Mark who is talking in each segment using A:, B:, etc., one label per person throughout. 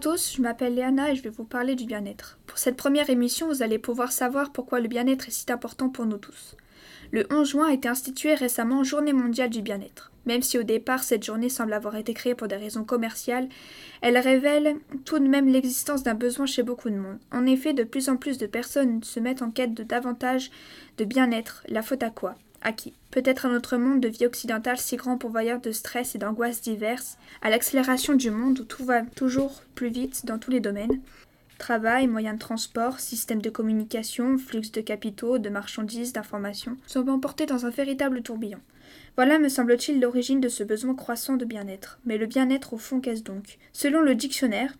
A: tous, je m'appelle Léana et je vais vous parler du bien-être. Pour cette première émission, vous allez pouvoir savoir pourquoi le bien-être est si important pour nous tous. Le 11 juin a été instituée récemment Journée mondiale du bien-être. Même si au départ cette journée semble avoir été créée pour des raisons commerciales, elle révèle tout de même l'existence d'un besoin chez beaucoup de monde. En effet, de plus en plus de personnes se mettent en quête de davantage de bien-être. La faute à quoi? À qui Peut-être à notre monde de vie occidentale si grand pourvoyeur de stress et d'angoisses diverses, à l'accélération du monde où tout va toujours plus vite dans tous les domaines. Travail, moyens de transport, systèmes de communication, flux de capitaux, de marchandises, d'informations, sont emportés dans un véritable tourbillon. Voilà, me semble-t-il, l'origine de ce besoin croissant de bien-être. Mais le bien-être, au fond, qu'est-ce donc? Selon le dictionnaire,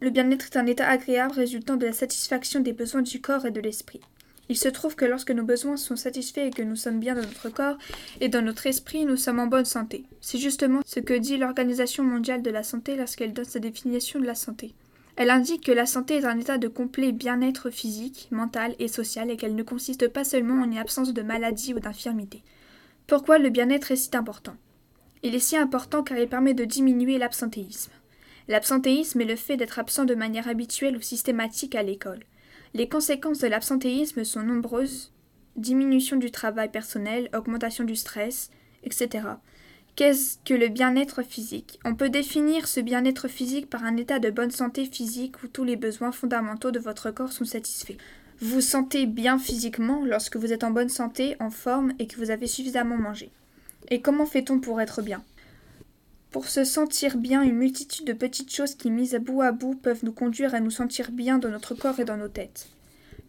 A: le bien-être est un état agréable résultant de la satisfaction des besoins du corps et de l'esprit. Il se trouve que lorsque nos besoins sont satisfaits et que nous sommes bien dans notre corps et dans notre esprit, nous sommes en bonne santé. C'est justement ce que dit l'Organisation mondiale de la santé lorsqu'elle donne sa définition de la santé. Elle indique que la santé est un état de complet bien-être physique, mental et social et qu'elle ne consiste pas seulement en une absence de maladie ou d'infirmité. Pourquoi le bien-être est si important? Il est si important car il permet de diminuer l'absentéisme. L'absentéisme est le fait d'être absent de manière habituelle ou systématique à l'école. Les conséquences de l'absentéisme sont nombreuses diminution du travail personnel, augmentation du stress, etc. Qu'est-ce que le bien-être physique? On peut définir ce bien-être physique par un état de bonne santé physique où tous les besoins fondamentaux de votre corps sont satisfaits. Vous sentez bien physiquement lorsque vous êtes en bonne santé, en forme et que vous avez suffisamment mangé. Et comment fait-on pour être bien? Pour se sentir bien, une multitude de petites choses qui, mises à bout à bout, peuvent nous conduire à nous sentir bien dans notre corps et dans nos têtes.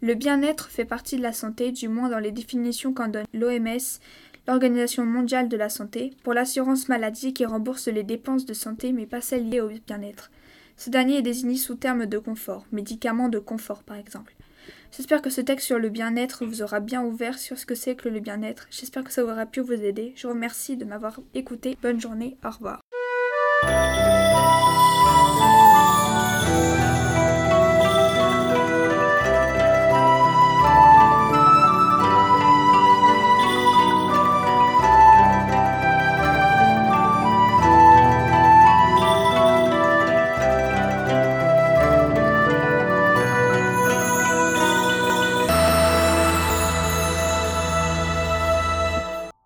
A: Le bien-être fait partie de la santé, du moins dans les définitions qu'en donne l'OMS, l'Organisation mondiale de la santé, pour l'assurance maladie qui rembourse les dépenses de santé mais pas celles liées au bien-être. Ce dernier est désigné sous terme de confort, médicaments de confort par exemple. J'espère que ce texte sur le bien-être vous aura bien ouvert sur ce que c'est que le bien-être. J'espère que ça aura pu vous aider. Je vous remercie de m'avoir écouté. Bonne journée. Au revoir.
B: Thank you.